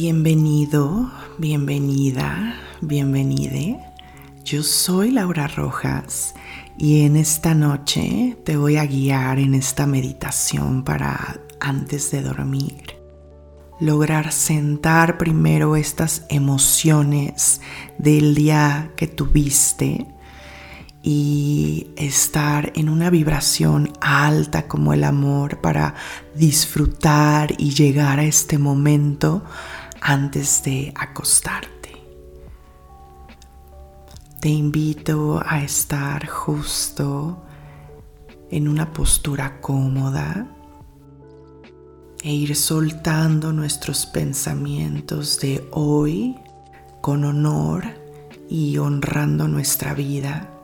Bienvenido, bienvenida, bienvenide. Yo soy Laura Rojas y en esta noche te voy a guiar en esta meditación para antes de dormir. Lograr sentar primero estas emociones del día que tuviste y estar en una vibración alta como el amor para disfrutar y llegar a este momento antes de acostarte. Te invito a estar justo en una postura cómoda e ir soltando nuestros pensamientos de hoy con honor y honrando nuestra vida.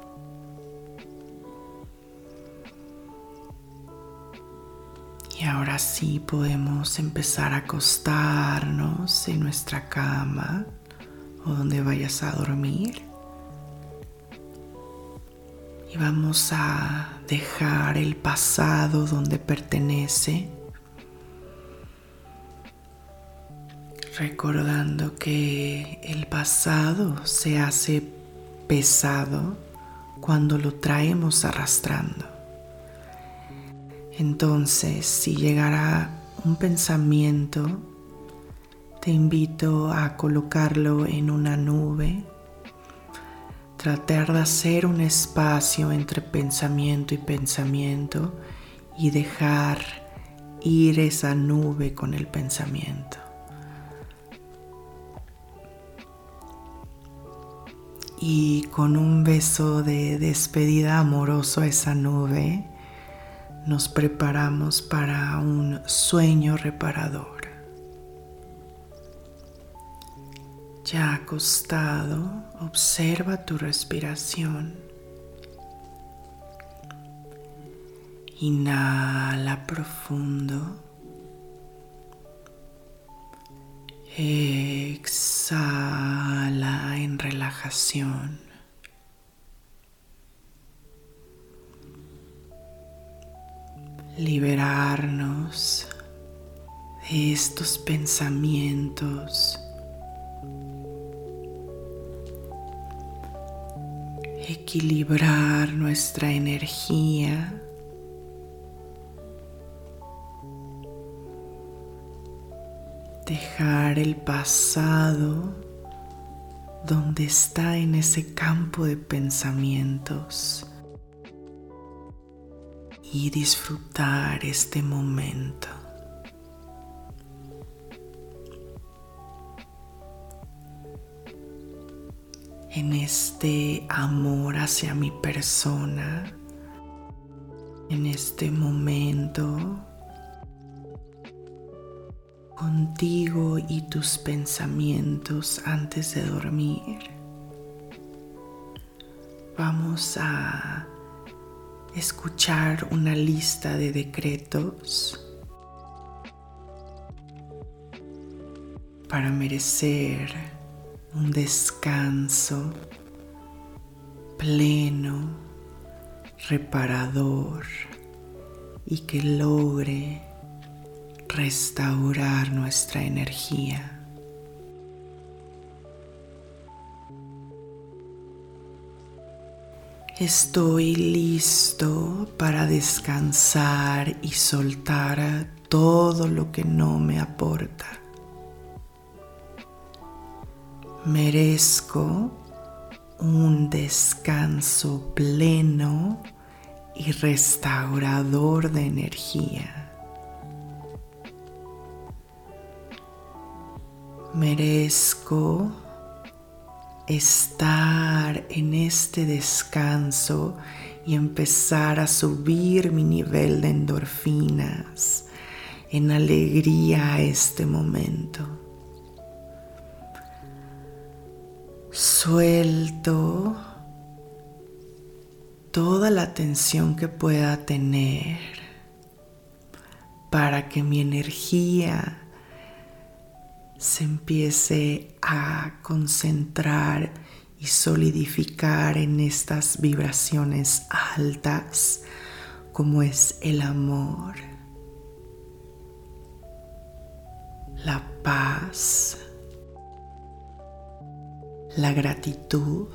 Y ahora sí podemos empezar a acostarnos en nuestra cama o donde vayas a dormir. Y vamos a dejar el pasado donde pertenece, recordando que el pasado se hace pesado cuando lo traemos arrastrando. Entonces, si llegara un pensamiento, te invito a colocarlo en una nube tratar de hacer un espacio entre pensamiento y pensamiento y dejar ir esa nube con el pensamiento. Y con un beso de despedida amoroso a esa nube, nos preparamos para un sueño reparador. Ya acostado, observa tu respiración. Inhala profundo. Exhala en relajación. Liberarnos de estos pensamientos equilibrar nuestra energía. Dejar el pasado donde está en ese campo de pensamientos y disfrutar este momento. en este amor hacia mi persona, en este momento, contigo y tus pensamientos antes de dormir. Vamos a escuchar una lista de decretos para merecer un descanso pleno, reparador y que logre restaurar nuestra energía. Estoy listo para descansar y soltar todo lo que no me aporta. merezco un descanso pleno y restaurador de energía. Merezco estar en este descanso y empezar a subir mi nivel de endorfinas en alegría a este momento. Suelto toda la tensión que pueda tener para que mi energía se empiece a concentrar y solidificar en estas vibraciones altas como es el amor, la paz, la gratitud.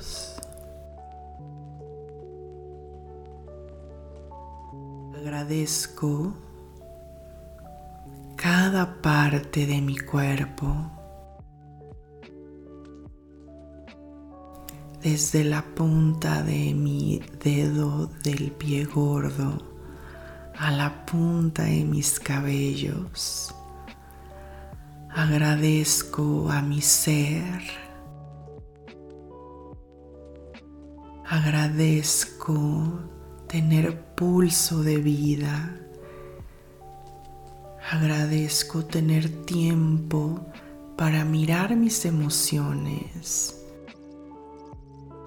Agradezco cada parte de mi cuerpo, desde la punta de mi dedo del pie gordo a la punta de mis cabellos. Agradezco a mi ser. Agradezco tener pulso de vida Agradezco tener tiempo para mirar mis emociones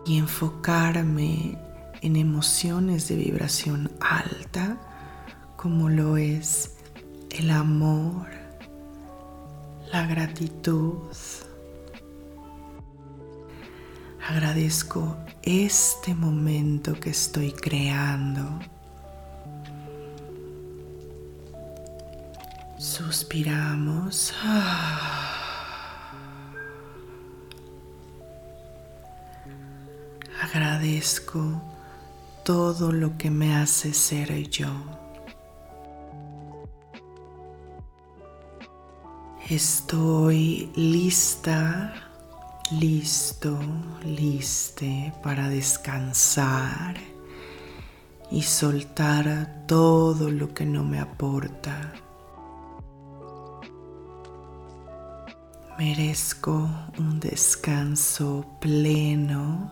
y enfocarme en emociones de vibración alta como lo es el amor, la gratitud. Agradezco este momento que estoy creando Suspiramos. Agradezco todo lo que me hace ser yo. Estoy lista, listo, liste para descansar y soltar todo lo que no me aporta. Merezco un descanso pleno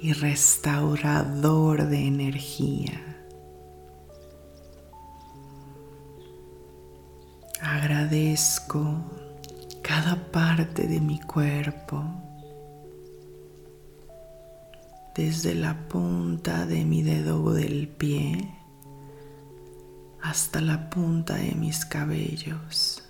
y restaurador de energía. Agradezco cada parte de mi cuerpo, desde la punta de mi dedo del pie hasta la punta de mis cabellos.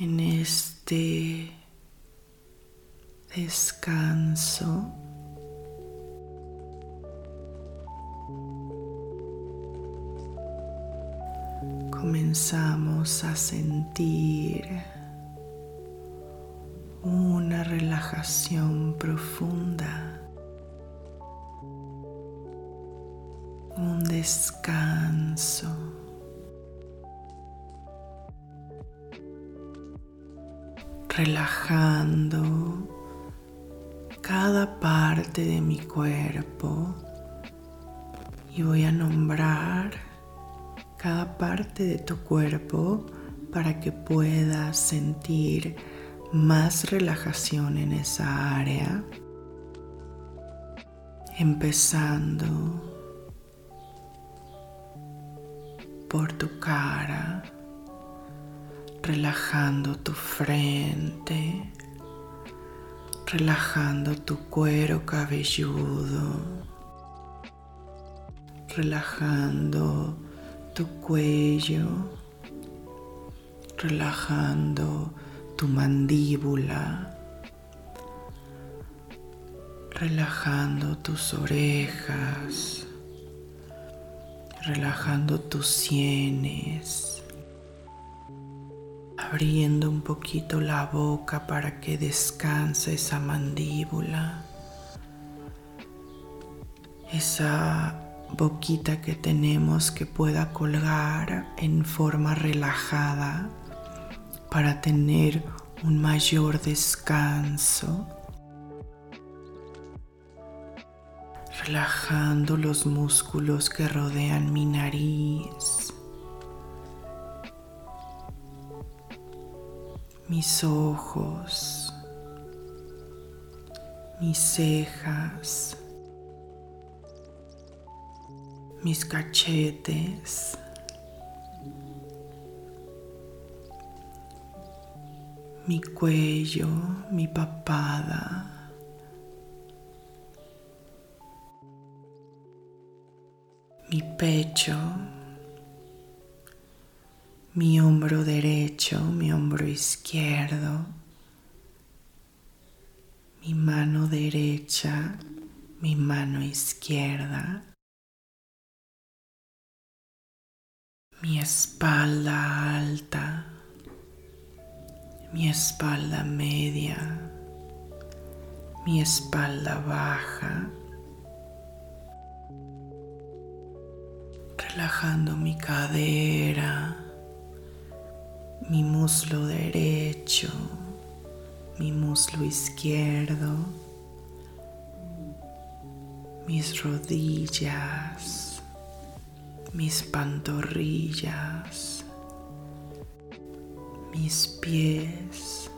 En este descanso. Comenzamos a sentir una relajación profunda, un descanso. Relajando cada parte de mi cuerpo y voy a nombrar cada parte de tu cuerpo para que puedas sentir más relajación en esa área. Empezando por tu cara relajando tu frente, relajando tu cuero cabelludo, relajando tu cuello, relajando tu mandíbula, relajando tus orejas, relajando tus sienes abriendo un poquito la boca para que descanse esa mandíbula, esa boquita que tenemos que pueda colgar en forma relajada para tener un mayor descanso. Relajando los músculos que rodean mi nariz mis ojos, mis cejas, mis cachetes, mi cuello, mi papada. Mi pecho, mi hombro derecho, mi hombro izquierdo, mi mano derecha, mi mano izquierda, mi espalda alta, mi espalda media, mi espalda baja, relajando mi cadera, mi muslo derecho, mi muslo izquierdo, mis rodillas, mis pantorrillas, mis pies,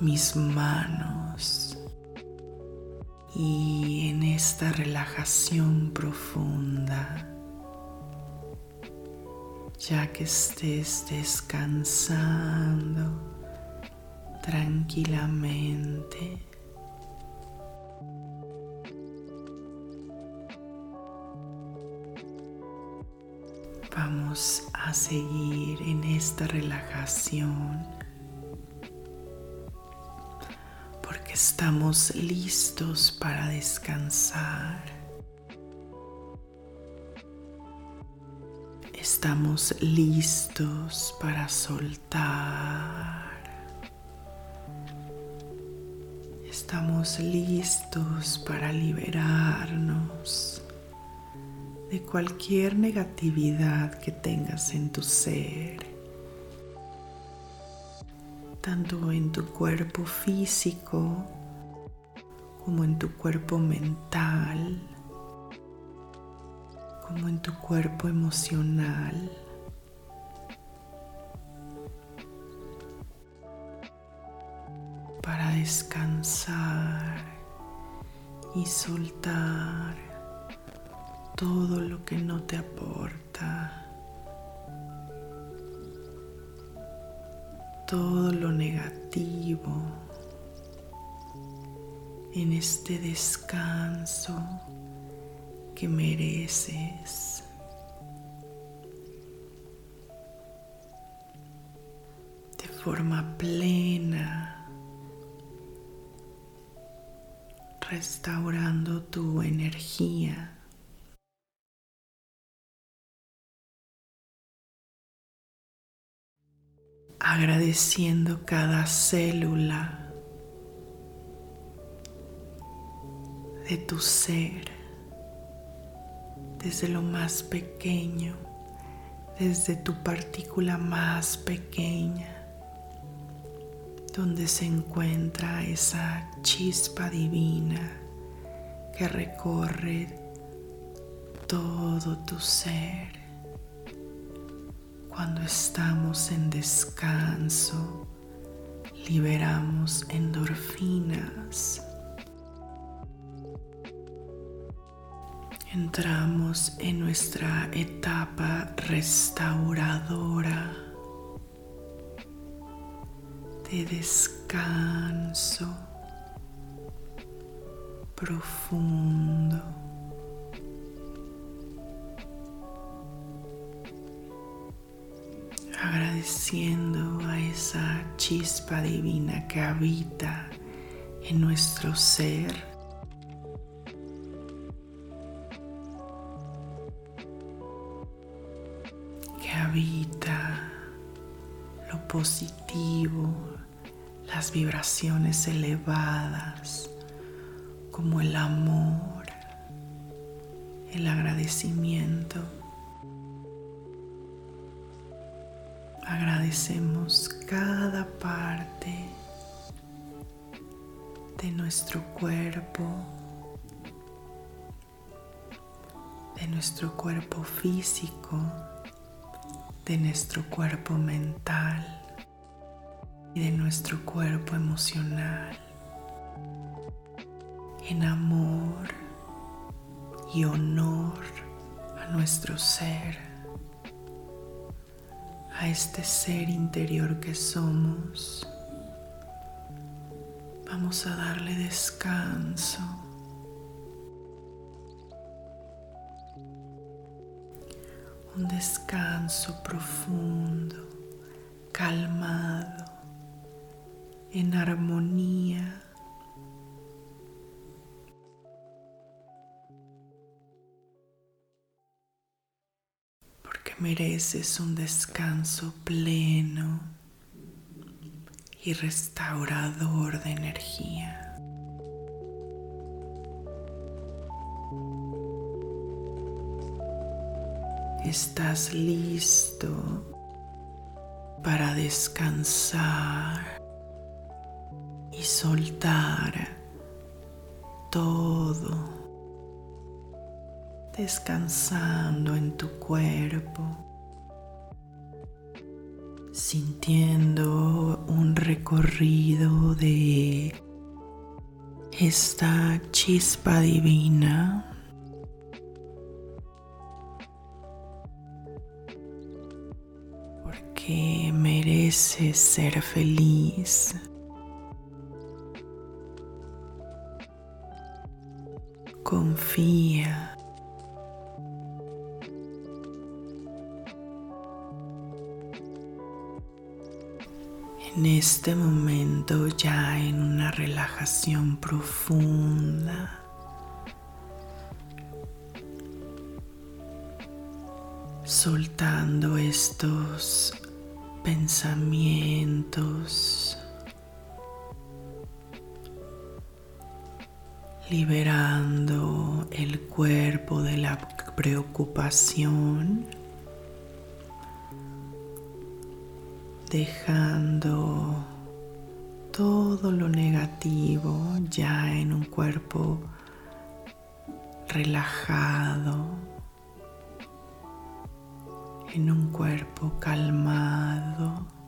mis manos. Y en esta relajación profunda, ya que estés descansando tranquilamente, vamos a seguir en esta relajación porque estamos listos para descansar. Estamos listos para soltar. Estamos listos para liberarnos de cualquier negatividad que tengas en tu ser, tanto en tu cuerpo físico como en tu cuerpo mental, como en tu cuerpo emocional. Para descansar y soltar todo lo que no te aporta, todo lo negativo en este descanso que mereces. De forma plena, restaurando tu energía. agradeciendo cada célula de tu ser, desde lo más pequeño, desde tu partícula más pequeña, donde se encuentra esa chispa divina que recorre todo tu ser cuando estamos en descanso, liberamos endorfinas. Entramos en nuestra etapa restauradora de descanso profundo. agradeciendo a esa chispa divina que habita en nuestro ser. Habita lo positivo, las vibraciones elevadas, como el amor, el agradecimiento. Agradecemos cada parte de nuestro cuerpo, de nuestro cuerpo físico, de nuestro cuerpo mental y de nuestro cuerpo emocional. En amor y honor a nuestro ser a este ser interior que somos, vamos a darle descanso. Un descanso profundo, calmado, en armonía mereces un descanso pleno y restaurador de energía. Estás listo para descansar y soltar todo, descansando en tu cuerpo, sintiendo un recorrido de esta chispa divina. Porque mereces ser feliz. confía. En este momento ya en una relajación profunda. Soltando estos pensamientos. Liberando el cuerpo de la preocupación, dejando todo lo negativo ya en un cuerpo relajado, en un cuerpo calmado.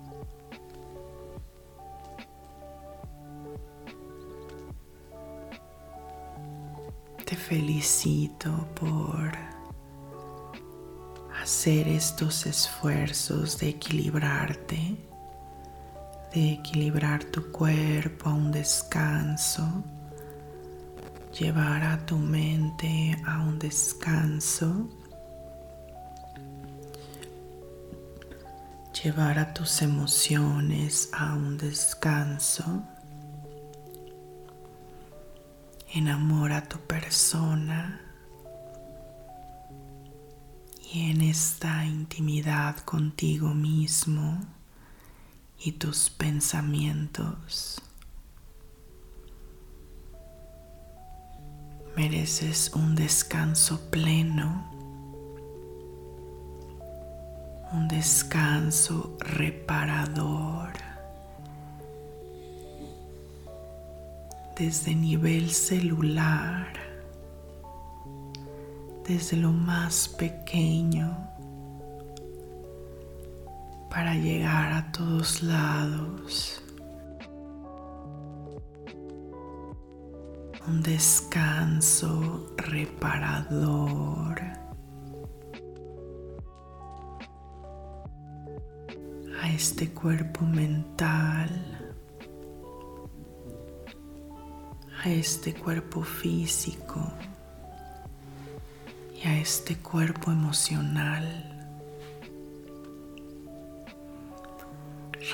te felicito por hacer estos esfuerzos de equilibrarte, de equilibrar tu cuerpo a un descanso, llevar a tu mente a un descanso, llevar a tus emociones a un descanso. Enamora a tu persona. Y en esta intimidad contigo mismo y tus pensamientos mereces un descanso pleno, un descanso reparador. desde nivel celular, desde lo más pequeño, para llegar a todos lados. Un descanso reparador. Este cuerpo mental a este cuerpo físico y a este cuerpo emocional.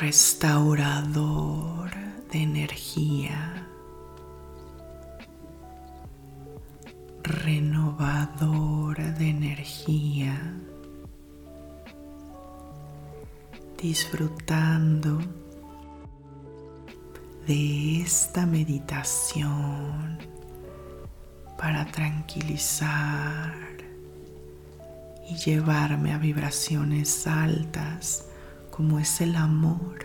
Restaurador de energía. Renovador de energía. Disfrutando de esta meditación para tranquilizar y llevarme a vibraciones altas como es el amor,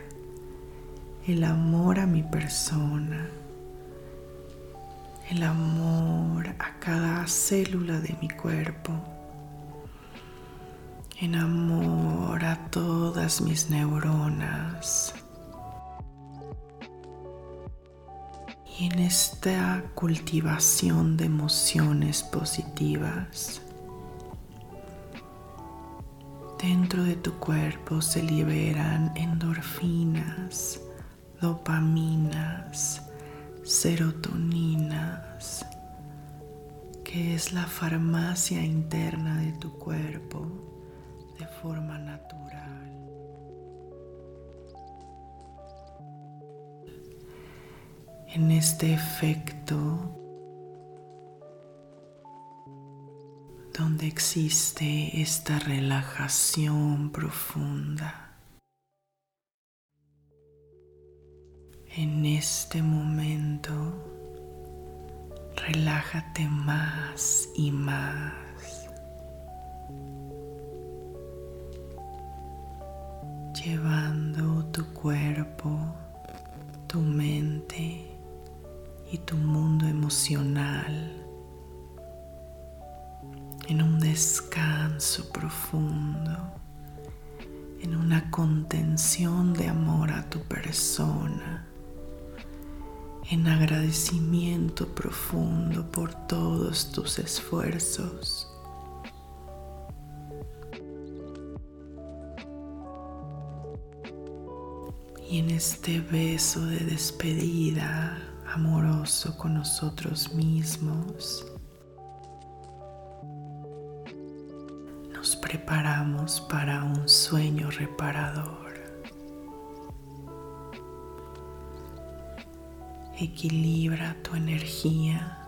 el amor a mi persona, el amor a cada célula de mi cuerpo, en amor a todas mis neuronas en esta cultivación de emociones positivas. Dentro de tu cuerpo se liberan endorfinas, dopaminas, serotoninas, que es la farmacia interna de tu cuerpo de forma natural. en este efecto donde existe esta relajación profunda. En este momento, relájate más y más. Llevando tu cuerpo, tu mente y tu mundo emocional en un descanso profundo, en una contención de amor a tu persona, en agradecimiento profundo por todos tus esfuerzos. Y en este beso de despedida amoroso con nosotros mismos, nos preparamos para un sueño reparador. Equilibra tu energía.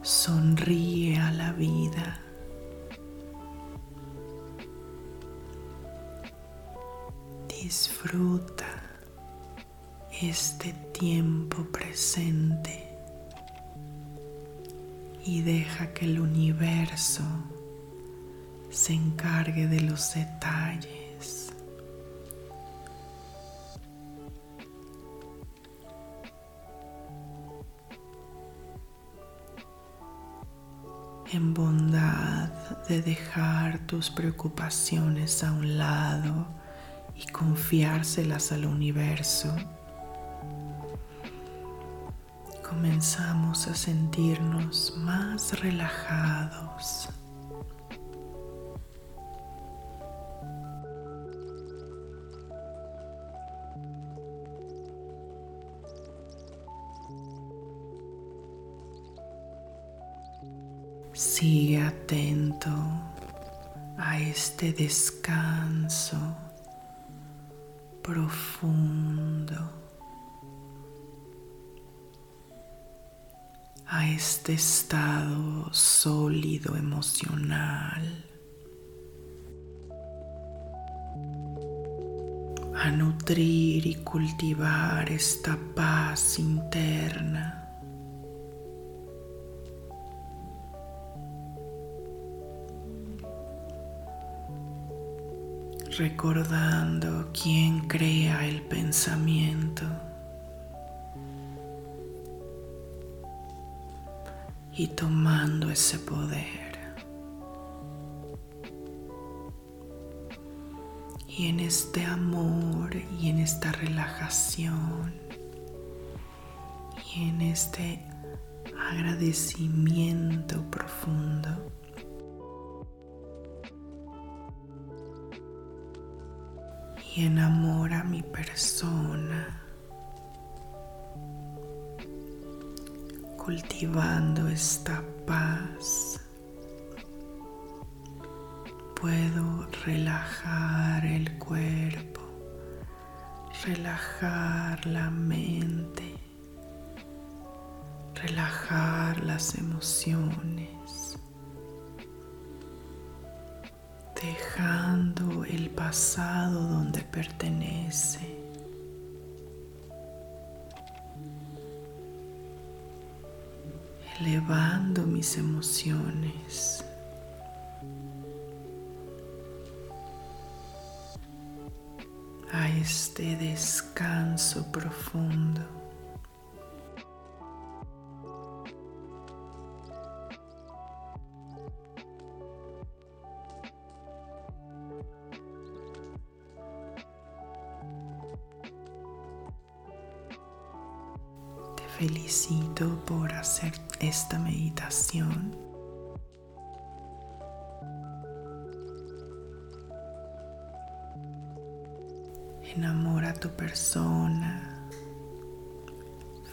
Sonríe a la vida. Disfruta este tiempo presente y deja que el universo se encargue de los detalles. En bondad de dejar tus preocupaciones a un lado y confiárselas al universo comenzamos a sentirnos más relajados. Sigue atento a este descanso profundo. a este estado sólido emocional, a nutrir y cultivar esta paz interna. Recordando quién crea el pensamiento. y tomando ese poder. Y en este amor y en esta relajación y en este agradecimiento profundo. Y enamora mi persona. cultivando esta paz, puedo relajar el cuerpo, relajar la mente, relajar las emociones, dejando pasado donde pertenece elevando mis emociones. a este descanso profundo. Felicito por hacer esta meditación. Enamora a tu persona.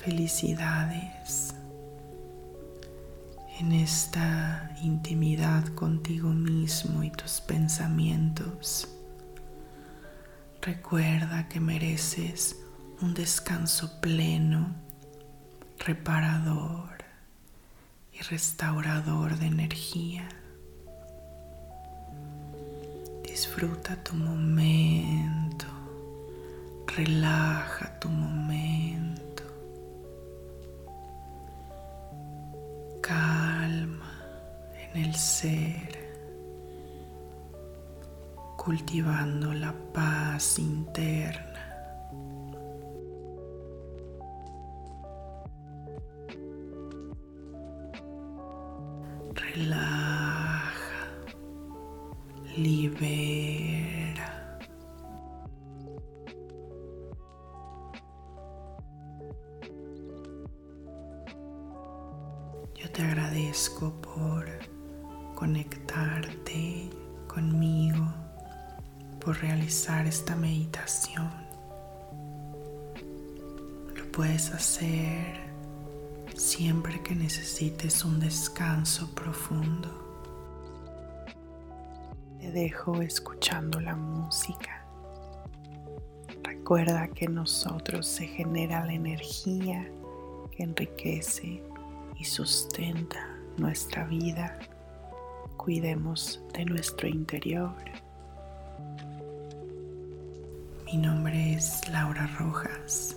Felicidades en esta intimidad contigo mismo y tus pensamientos. Recuerda que mereces un descanso pleno reparador y restaurador de energía. Disfruta tu momento Relaja tu momento. Calma en el ser. Cultivando la paz interna. Relaja. Libera. te agradezco por conectarte conmigo, por realizar esta meditación. Lo puedes hacer siempre que necesites un descanso profundo. Te dejo escuchando la música. Recuerda que en nosotros se genera la energía que enriquece y sustenta nuestra vida. Cuidemos de nuestro interior. Mi nombre es Laura Rojas.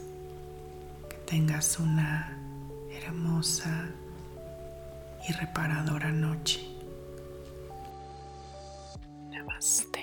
Que tengas una hermosa y reparadora noche. Namaste.